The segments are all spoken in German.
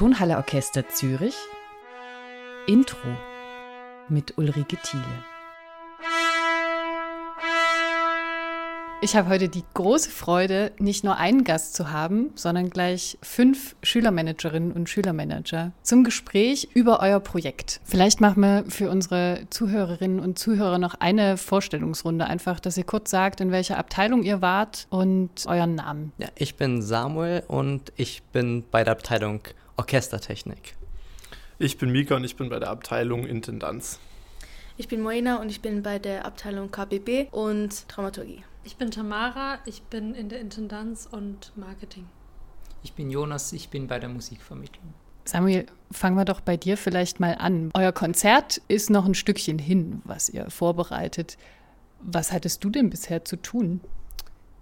Tonhalle Orchester Zürich Intro mit Ulrike Thiele. Ich habe heute die große Freude, nicht nur einen Gast zu haben, sondern gleich fünf Schülermanagerinnen und Schülermanager zum Gespräch über euer Projekt. Vielleicht machen wir für unsere Zuhörerinnen und Zuhörer noch eine Vorstellungsrunde, einfach, dass ihr kurz sagt, in welcher Abteilung ihr wart und euren Namen. Ja, ich bin Samuel und ich bin bei der Abteilung Orchestertechnik. Ich bin Mika und ich bin bei der Abteilung Intendanz. Ich bin Moina und ich bin bei der Abteilung KBB und Dramaturgie. Ich bin Tamara, ich bin in der Intendanz und Marketing. Ich bin Jonas, ich bin bei der Musikvermittlung. Samuel, fangen wir doch bei dir vielleicht mal an. Euer Konzert ist noch ein Stückchen hin, was ihr vorbereitet. Was hattest du denn bisher zu tun?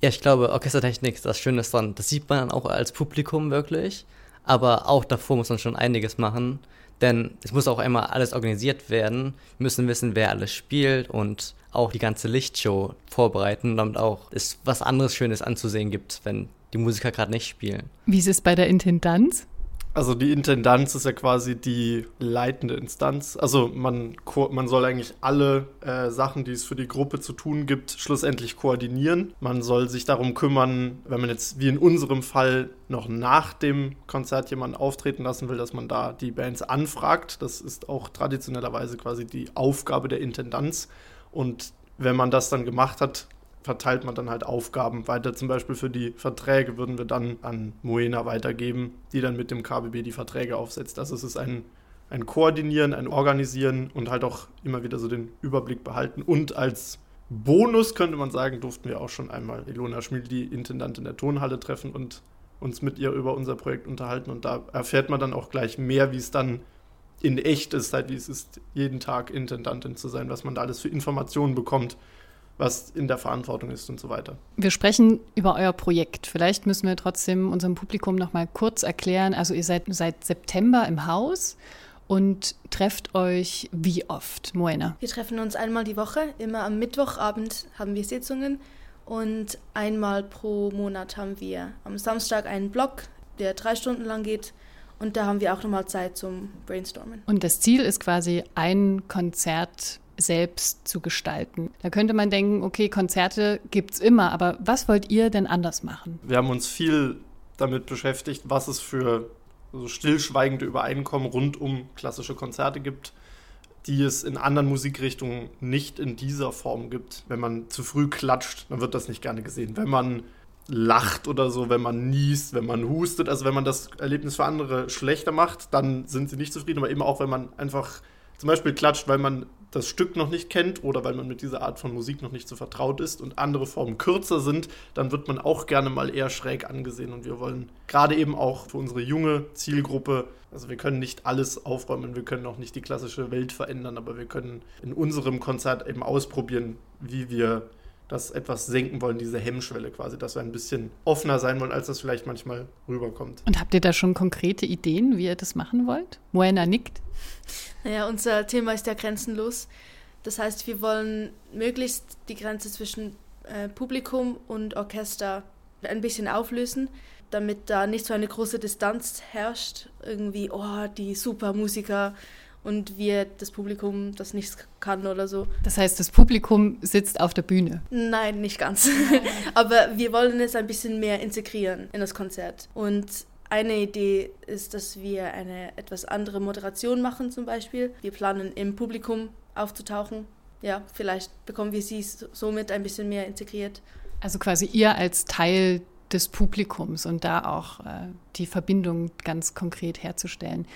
Ja, ich glaube, Orchestertechnik, das Schöne ist dann, das sieht man dann auch als Publikum wirklich. Aber auch davor muss man schon einiges machen. Denn es muss auch einmal alles organisiert werden. Wir müssen wissen, wer alles spielt und auch die ganze Lichtshow vorbereiten, damit auch es was anderes Schönes anzusehen gibt, wenn die Musiker gerade nicht spielen. Wie ist es bei der Intendanz? Also die Intendanz ist ja quasi die leitende Instanz. Also man, man soll eigentlich alle äh, Sachen, die es für die Gruppe zu tun gibt, schlussendlich koordinieren. Man soll sich darum kümmern, wenn man jetzt wie in unserem Fall noch nach dem Konzert jemanden auftreten lassen will, dass man da die Bands anfragt. Das ist auch traditionellerweise quasi die Aufgabe der Intendanz. Und wenn man das dann gemacht hat, verteilt man dann halt Aufgaben weiter. Zum Beispiel für die Verträge würden wir dann an Moena weitergeben, die dann mit dem KBB die Verträge aufsetzt. Also es ist ein, ein Koordinieren, ein Organisieren und halt auch immer wieder so den Überblick behalten. Und als Bonus könnte man sagen, durften wir auch schon einmal Ilona Schmiel, die Intendantin der Tonhalle, treffen und uns mit ihr über unser Projekt unterhalten. Und da erfährt man dann auch gleich mehr, wie es dann in echt ist, halt wie es ist, jeden Tag Intendantin zu sein, was man da alles für Informationen bekommt was in der Verantwortung ist und so weiter. Wir sprechen über euer Projekt. Vielleicht müssen wir trotzdem unserem Publikum noch mal kurz erklären. Also ihr seid seit September im Haus und trefft euch wie oft, Moena? Wir treffen uns einmal die Woche. Immer am Mittwochabend haben wir Sitzungen und einmal pro Monat haben wir am Samstag einen Block, der drei Stunden lang geht. Und da haben wir auch nochmal Zeit zum Brainstormen. Und das Ziel ist quasi ein Konzert selbst zu gestalten. Da könnte man denken, okay, Konzerte gibt es immer, aber was wollt ihr denn anders machen? Wir haben uns viel damit beschäftigt, was es für so stillschweigende Übereinkommen rund um klassische Konzerte gibt, die es in anderen Musikrichtungen nicht in dieser Form gibt. Wenn man zu früh klatscht, dann wird das nicht gerne gesehen. Wenn man lacht oder so, wenn man niest, wenn man hustet, also wenn man das Erlebnis für andere schlechter macht, dann sind sie nicht zufrieden, aber eben auch, wenn man einfach zum Beispiel klatscht, weil man das Stück noch nicht kennt oder weil man mit dieser Art von Musik noch nicht so vertraut ist und andere Formen kürzer sind, dann wird man auch gerne mal eher schräg angesehen. Und wir wollen gerade eben auch für unsere junge Zielgruppe, also wir können nicht alles aufräumen, wir können auch nicht die klassische Welt verändern, aber wir können in unserem Konzert eben ausprobieren, wie wir das etwas senken wollen, diese Hemmschwelle quasi, dass wir ein bisschen offener sein wollen, als das vielleicht manchmal rüberkommt. Und habt ihr da schon konkrete Ideen, wie ihr das machen wollt? Moena nickt. Naja, unser Thema ist ja grenzenlos. Das heißt, wir wollen möglichst die Grenze zwischen äh, Publikum und Orchester ein bisschen auflösen, damit da nicht so eine große Distanz herrscht. Irgendwie, oh, die Supermusiker und wir, das Publikum, das nichts kann oder so. Das heißt, das Publikum sitzt auf der Bühne? Nein, nicht ganz. Aber wir wollen es ein bisschen mehr integrieren in das Konzert. Und eine Idee ist, dass wir eine etwas andere Moderation machen zum Beispiel. Wir planen im Publikum aufzutauchen. Ja, vielleicht bekommen wir sie somit ein bisschen mehr integriert. Also quasi ihr als Teil des Publikums und da auch äh, die Verbindung ganz konkret herzustellen.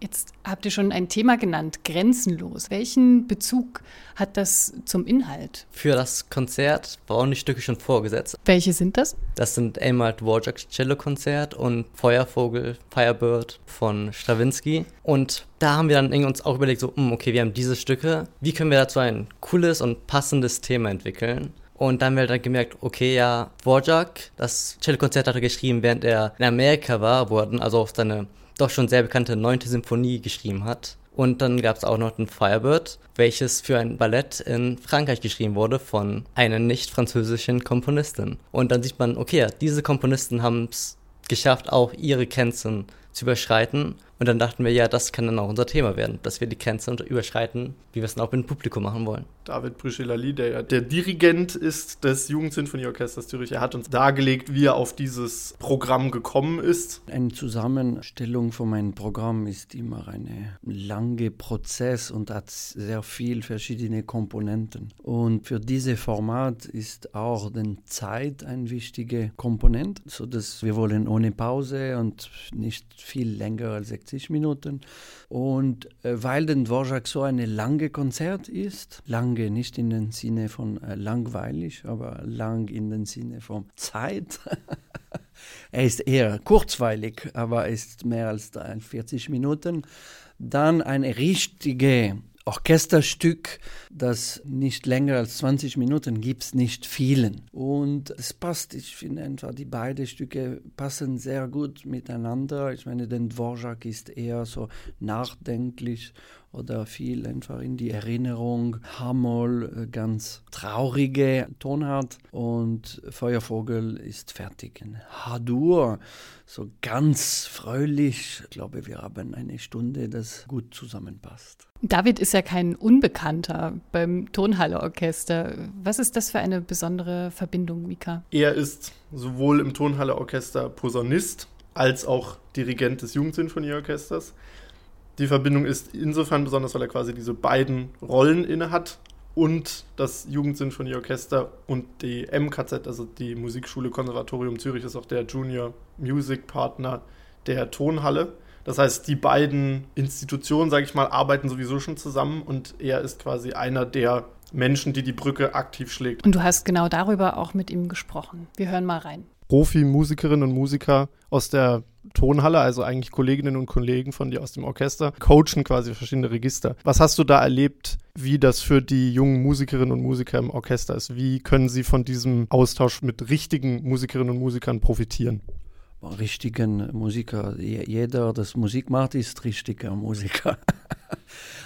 Jetzt habt ihr schon ein Thema genannt, grenzenlos. Welchen Bezug hat das zum Inhalt? Für das Konzert waren die Stücke schon vorgesetzt. Welche sind das? Das sind einmal Dvorak's Cello-Konzert und Feuervogel, Firebird von Stravinsky. Und da haben wir dann uns auch überlegt, so, hm, okay, wir haben diese Stücke, wie können wir dazu ein cooles und passendes Thema entwickeln? Und dann haben wir dann gemerkt, okay, ja, Dvorak, das Cello-Konzert hat er geschrieben, während er in Amerika war, wo er dann also auch seine doch schon sehr bekannte neunte Symphonie geschrieben hat. Und dann gab es auch noch den Firebird, welches für ein Ballett in Frankreich geschrieben wurde von einer nicht französischen Komponistin. Und dann sieht man, okay, diese Komponisten haben es geschafft, auch ihre Grenzen zu überschreiten. Und dann dachten wir, ja, das kann dann auch unser Thema werden, dass wir die Grenze überschreiten, wie wir es dann auch mit dem Publikum machen wollen. David Brüschelali, der ja der Dirigent ist des Jugendsinfonieorchesters Zürich, er hat uns dargelegt, wie er auf dieses Programm gekommen ist. Eine Zusammenstellung von meinem Programm ist immer ein langer Prozess und hat sehr viele verschiedene Komponenten. Und für dieses Format ist auch die Zeit ein wichtiger Komponent, sodass wir wollen ohne Pause und nicht viel länger als 60 Minuten. Und äh, weil den Dvorak so ein lange Konzert ist, lange nicht in dem Sinne von äh, langweilig, aber lang in dem Sinne von Zeit. er ist eher kurzweilig, aber ist mehr als 43 Minuten. Dann eine richtige Orchesterstück, das nicht länger als 20 Minuten gibt es nicht vielen. Und es passt, ich finde einfach, die beiden Stücke passen sehr gut miteinander. Ich meine, den Dvorak ist eher so nachdenklich oder viel einfach in die Erinnerung. Hamoll, äh, ganz traurige Tonart und Feuervogel ist fertig. Hadur, so ganz fröhlich. Ich glaube, wir haben eine Stunde, das gut zusammenpasst. David ist ja kein Unbekannter beim Tonhalleorchester. Was ist das für eine besondere Verbindung, Mika? Er ist sowohl im Tonhalleorchester Posaunist als auch Dirigent des Jugendsinfonieorchesters. Die Verbindung ist insofern besonders, weil er quasi diese beiden Rollen inne hat und das Jugendsinfonieorchester und die MKZ, also die Musikschule Konservatorium Zürich, ist auch der Junior Music Partner der Tonhalle. Das heißt, die beiden Institutionen, sage ich mal, arbeiten sowieso schon zusammen und er ist quasi einer der Menschen, die die Brücke aktiv schlägt. Und du hast genau darüber auch mit ihm gesprochen. Wir hören mal rein. Profi-Musikerinnen und Musiker aus der Tonhalle, also eigentlich Kolleginnen und Kollegen von dir aus dem Orchester, coachen quasi verschiedene Register. Was hast du da erlebt, wie das für die jungen Musikerinnen und Musiker im Orchester ist? Wie können sie von diesem Austausch mit richtigen Musikerinnen und Musikern profitieren? Richtigen Musiker, jeder, der Musik macht, ist richtiger Musiker.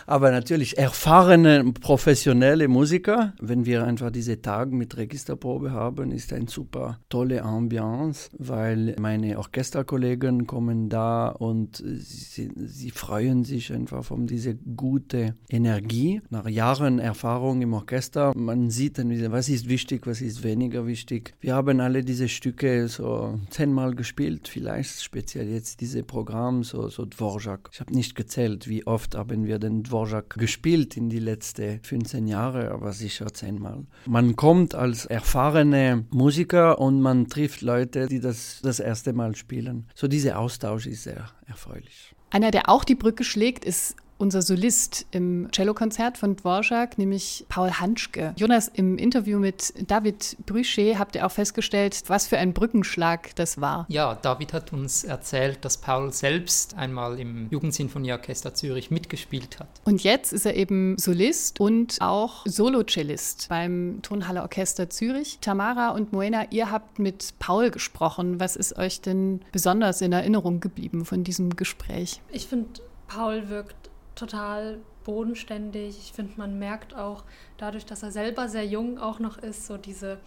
Aber natürlich erfahrene, professionelle Musiker, wenn wir einfach diese Tage mit Registerprobe haben, ist eine super tolle Ambiance, weil meine Orchesterkollegen kommen da und sie, sie freuen sich einfach von dieser gute Energie. Nach Jahren Erfahrung im Orchester, man sieht dann, was ist wichtig, was ist weniger wichtig. Wir haben alle diese Stücke so zehnmal gespielt, vielleicht speziell jetzt diese Programm, so, so Dvorak. Ich habe nicht gezählt, wie oft haben wir den Dvorak gespielt in die letzten 15 Jahre, aber sicher zehnmal. Man kommt als erfahrene Musiker und man trifft Leute, die das das erste Mal spielen. So dieser Austausch ist sehr erfreulich. Einer, der auch die Brücke schlägt, ist unser Solist im Cellokonzert von Dvorak, nämlich Paul Hanschke. Jonas, im Interview mit David Brüche habt ihr auch festgestellt, was für ein Brückenschlag das war. Ja, David hat uns erzählt, dass Paul selbst einmal im Jugendsinfonieorchester Zürich mitgespielt hat. Und jetzt ist er eben Solist und auch Solocellist beim Tonhalle Orchester Zürich. Tamara und Moena, ihr habt mit Paul gesprochen. Was ist euch denn besonders in Erinnerung geblieben von diesem Gespräch? Ich finde, Paul wirkt total bodenständig. Ich finde, man merkt auch dadurch, dass er selber sehr jung auch noch ist, so diese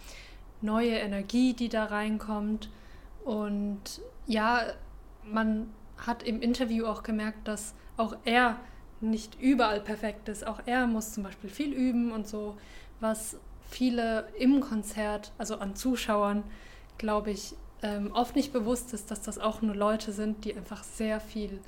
neue Energie, die da reinkommt. Und ja, man hat im Interview auch gemerkt, dass auch er nicht überall perfekt ist. Auch er muss zum Beispiel viel üben und so, was viele im Konzert, also an Zuschauern, glaube ich, ähm, oft nicht bewusst ist, dass das auch nur Leute sind, die einfach sehr viel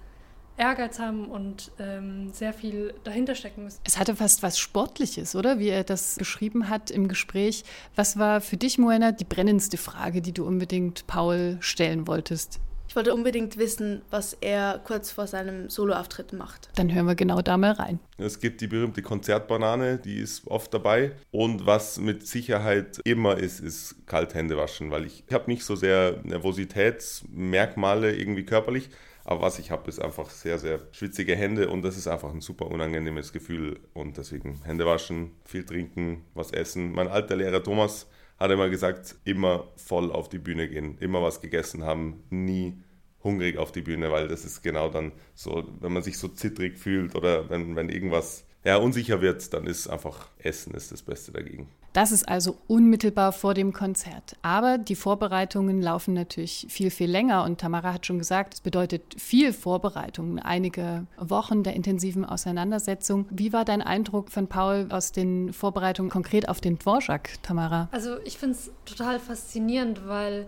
Ehrgeiz haben und ähm, sehr viel dahinter stecken müssen. Es hatte fast was Sportliches, oder? Wie er das beschrieben hat im Gespräch. Was war für dich, Moena, die brennendste Frage, die du unbedingt Paul stellen wolltest? Ich wollte unbedingt wissen, was er kurz vor seinem Soloauftritt macht. Dann hören wir genau da mal rein. Es gibt die berühmte Konzertbanane, die ist oft dabei. Und was mit Sicherheit immer ist, ist Kalthände waschen, weil ich, ich habe nicht so sehr Nervositätsmerkmale irgendwie körperlich, aber was ich habe, ist einfach sehr, sehr schwitzige Hände und das ist einfach ein super unangenehmes Gefühl. Und deswegen Hände waschen, viel trinken, was essen. Mein alter Lehrer Thomas hat immer gesagt, immer voll auf die Bühne gehen, immer was gegessen haben, nie hungrig auf die Bühne, weil das ist genau dann so, wenn man sich so zittrig fühlt oder wenn, wenn irgendwas ja, unsicher wird, dann ist einfach Essen ist das Beste dagegen. Das ist also unmittelbar vor dem Konzert. Aber die Vorbereitungen laufen natürlich viel, viel länger. Und Tamara hat schon gesagt, es bedeutet viel Vorbereitung, einige Wochen der intensiven Auseinandersetzung. Wie war dein Eindruck von Paul aus den Vorbereitungen konkret auf den Dvorak, Tamara? Also ich finde es total faszinierend, weil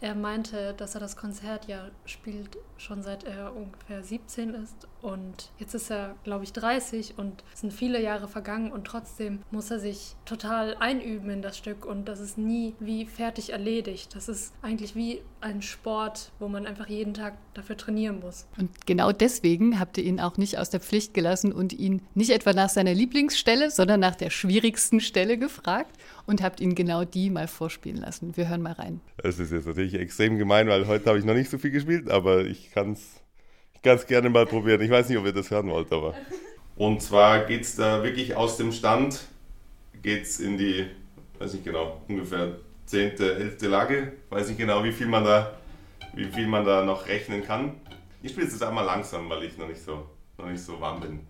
er meinte, dass er das Konzert ja spielt schon seit er ungefähr 17 ist. Und jetzt ist er, glaube ich, 30 und es sind viele Jahre vergangen. Und trotzdem muss er sich total einüben in das Stück. Und das ist nie wie fertig erledigt. Das ist eigentlich wie ein Sport, wo man einfach jeden Tag dafür trainieren muss. Und genau deswegen habt ihr ihn auch nicht aus der Pflicht gelassen und ihn nicht etwa nach seiner Lieblingsstelle, sondern nach der schwierigsten Stelle gefragt und habt ihn genau die mal vorspielen lassen. Wir hören mal rein. Das ist jetzt natürlich extrem gemein, weil heute habe ich noch nicht so viel gespielt, aber ich kann es ganz gerne mal probieren. Ich weiß nicht, ob ihr das hören wollt, aber. Und zwar geht es da wirklich aus dem Stand, geht es in die, weiß nicht genau, ungefähr 10., 11. Lage. Weiß nicht genau, wie viel man da, wie viel man da noch rechnen kann. Ich spiele es jetzt einmal langsam, weil ich noch nicht so, noch nicht so warm bin.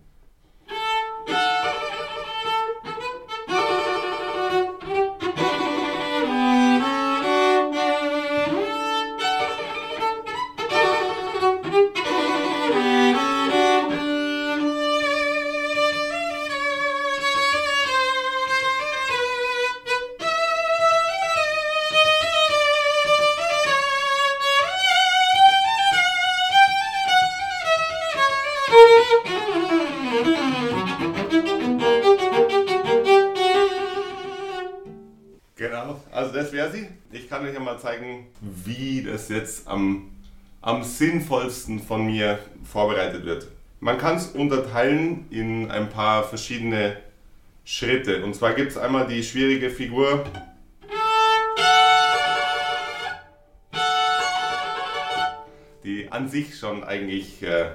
Kann euch ja mal zeigen, wie das jetzt am, am sinnvollsten von mir vorbereitet wird. Man kann es unterteilen in ein paar verschiedene Schritte. Und zwar gibt es einmal die schwierige Figur. Die an sich schon eigentlich äh,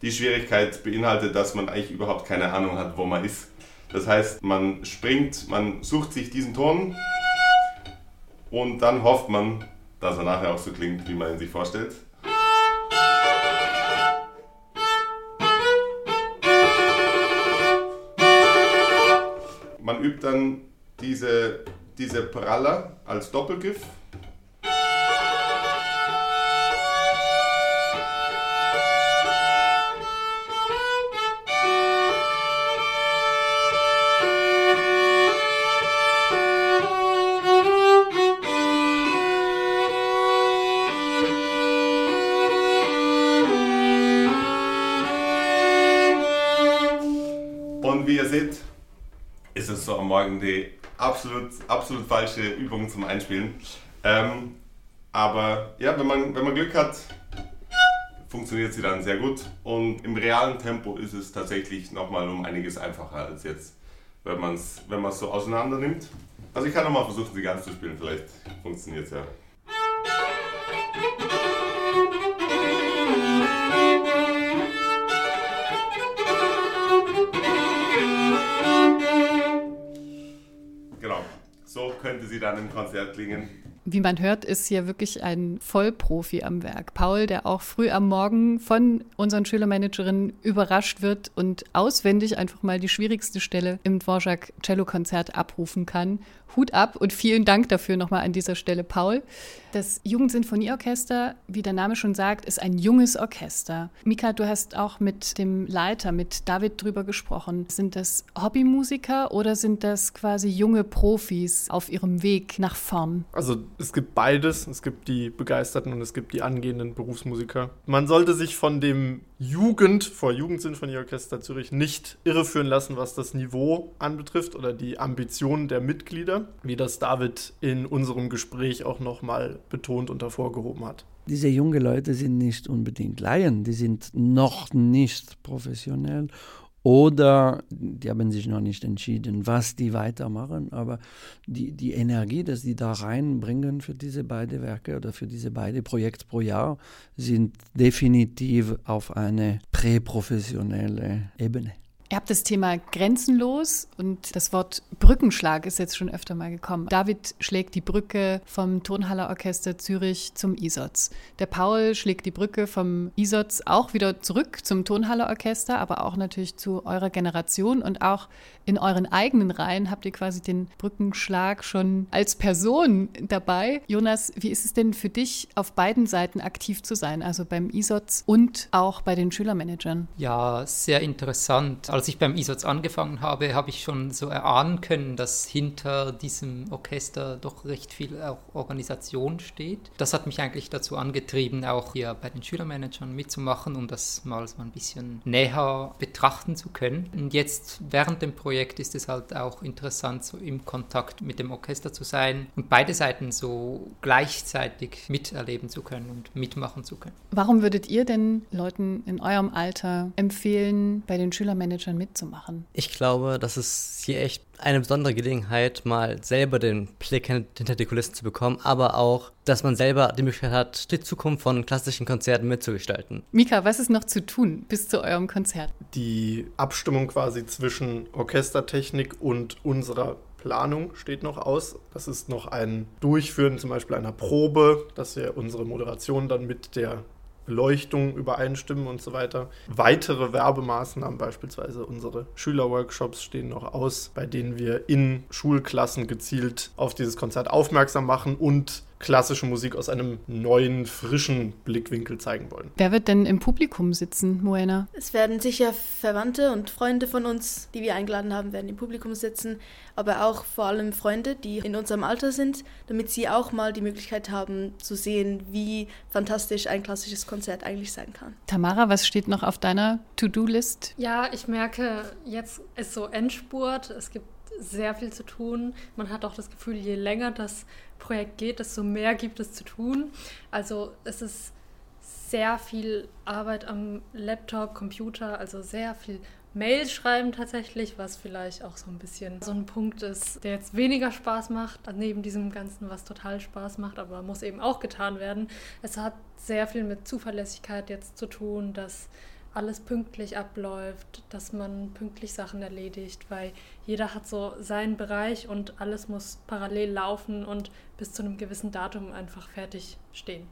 die Schwierigkeit beinhaltet, dass man eigentlich überhaupt keine Ahnung hat, wo man ist. Das heißt, man springt, man sucht sich diesen Ton und dann hofft man, dass er nachher auch so klingt, wie man ihn sich vorstellt. Man übt dann diese, diese Praller als Doppelgriff. Morgen die absolut, absolut falsche Übung zum Einspielen. Ähm, aber ja, wenn man, wenn man Glück hat, funktioniert sie dann sehr gut. Und im realen Tempo ist es tatsächlich nochmal um einiges einfacher als jetzt, wenn man es wenn so auseinander nimmt. Also ich kann nochmal versuchen, sie ganz zu spielen, vielleicht funktioniert es ja. Dann im Konzert klingen. Wie man hört, ist hier wirklich ein Vollprofi am Werk. Paul, der auch früh am Morgen von unseren Schülermanagerinnen überrascht wird und auswendig einfach mal die schwierigste Stelle im Dvorak Cello-Konzert abrufen kann. Hut ab und vielen Dank dafür nochmal an dieser Stelle, Paul. Das Jugendsinfonieorchester, wie der Name schon sagt, ist ein junges Orchester. Mika, du hast auch mit dem Leiter, mit David drüber gesprochen. Sind das Hobbymusiker oder sind das quasi junge Profis auf ihrem Weg nach vorn? Also es gibt beides. Es gibt die Begeisterten und es gibt die angehenden Berufsmusiker. Man sollte sich von dem Jugend vor Jugendsinfonieorchester Zürich nicht irreführen lassen, was das Niveau anbetrifft oder die Ambitionen der Mitglieder, wie das David in unserem Gespräch auch nochmal betont und hervorgehoben hat. Diese jungen Leute sind nicht unbedingt Laien, die sind noch nicht professionell oder die haben sich noch nicht entschieden, was die weitermachen, aber die, die Energie, dass die da reinbringen für diese beiden Werke oder für diese beiden Projekte pro Jahr, sind definitiv auf eine präprofessionelle Ebene. Ihr habt das Thema grenzenlos und das Wort Brückenschlag ist jetzt schon öfter mal gekommen. David schlägt die Brücke vom Turnhaller Orchester Zürich zum ISOTS. Der Paul schlägt die Brücke vom ISOTS auch wieder zurück zum Turnhaller Orchester, aber auch natürlich zu eurer Generation und auch in euren eigenen Reihen habt ihr quasi den Brückenschlag schon als Person dabei. Jonas, wie ist es denn für dich, auf beiden Seiten aktiv zu sein, also beim ISOTS und auch bei den Schülermanagern? Ja, sehr interessant. Als ich beim ISOTS angefangen habe, habe ich schon so erahnen können, dass hinter diesem Orchester doch recht viel auch Organisation steht. Das hat mich eigentlich dazu angetrieben, auch hier bei den Schülermanagern mitzumachen, um das mal so ein bisschen näher betrachten zu können. Und jetzt während dem Projekt ist es halt auch interessant, so im Kontakt mit dem Orchester zu sein und beide Seiten so gleichzeitig miterleben zu können und mitmachen zu können. Warum würdet ihr denn Leuten in eurem Alter empfehlen, bei den Schülermanagern mitzumachen? Ich glaube, das ist hier echt eine besondere Gelegenheit, mal selber den Blick hinter die Kulissen zu bekommen, aber auch, dass man selber die Möglichkeit hat, die Zukunft von klassischen Konzerten mitzugestalten. Mika, was ist noch zu tun bis zu eurem Konzert? Die Abstimmung quasi zwischen Orchestertechnik und unserer Planung steht noch aus. Das ist noch ein Durchführen zum Beispiel einer Probe, dass wir unsere Moderation dann mit der Beleuchtung übereinstimmen und so weiter. Weitere Werbemaßnahmen, beispielsweise unsere Schülerworkshops, stehen noch aus, bei denen wir in Schulklassen gezielt auf dieses Konzert aufmerksam machen und klassische Musik aus einem neuen, frischen Blickwinkel zeigen wollen. Wer wird denn im Publikum sitzen, Moena? Es werden sicher Verwandte und Freunde von uns, die wir eingeladen haben, werden im Publikum sitzen, aber auch vor allem Freunde, die in unserem Alter sind, damit sie auch mal die Möglichkeit haben zu sehen, wie fantastisch ein klassisches Konzert eigentlich sein kann. Tamara, was steht noch auf deiner To-Do-List? Ja, ich merke, jetzt ist so Endspurt. Es gibt sehr viel zu tun. Man hat auch das Gefühl, je länger das Projekt geht, desto mehr gibt es zu tun. Also es ist sehr viel Arbeit am Laptop, Computer, also sehr viel Mails schreiben tatsächlich, was vielleicht auch so ein bisschen so ein Punkt ist, der jetzt weniger Spaß macht, neben diesem Ganzen, was total Spaß macht, aber muss eben auch getan werden. Es hat sehr viel mit Zuverlässigkeit jetzt zu tun, dass alles pünktlich abläuft, dass man pünktlich Sachen erledigt, weil jeder hat so seinen Bereich und alles muss parallel laufen und bis zu einem gewissen Datum einfach fertig stehen.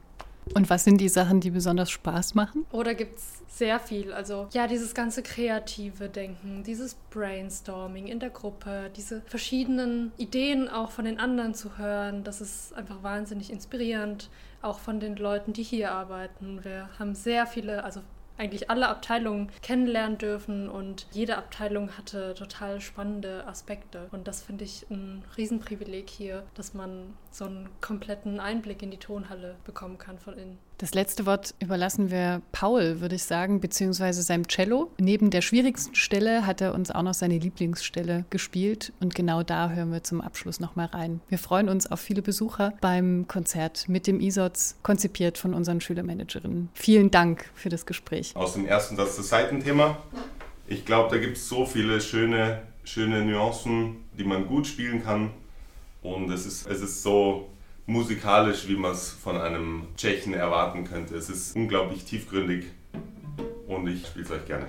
Und was sind die Sachen, die besonders Spaß machen? Oder gibt es sehr viel. Also ja, dieses ganze kreative Denken, dieses Brainstorming in der Gruppe, diese verschiedenen Ideen auch von den anderen zu hören, das ist einfach wahnsinnig inspirierend. Auch von den Leuten, die hier arbeiten. Wir haben sehr viele, also eigentlich alle Abteilungen kennenlernen dürfen und jede Abteilung hatte total spannende Aspekte. Und das finde ich ein Riesenprivileg hier, dass man so einen kompletten Einblick in die Tonhalle bekommen kann von innen. Das letzte Wort überlassen wir Paul, würde ich sagen, beziehungsweise seinem Cello. Neben der schwierigsten Stelle hat er uns auch noch seine Lieblingsstelle gespielt und genau da hören wir zum Abschluss nochmal rein. Wir freuen uns auf viele Besucher beim Konzert mit dem ISOTS, konzipiert von unseren Schülermanagerinnen. Vielen Dank für das Gespräch. Aus dem ersten, ist das Seitenthema. Ich glaube, da gibt es so viele schöne, schöne Nuancen, die man gut spielen kann. Und es ist, es ist so musikalisch, wie man es von einem Tschechen erwarten könnte. Es ist unglaublich tiefgründig und ich spiele es euch gerne.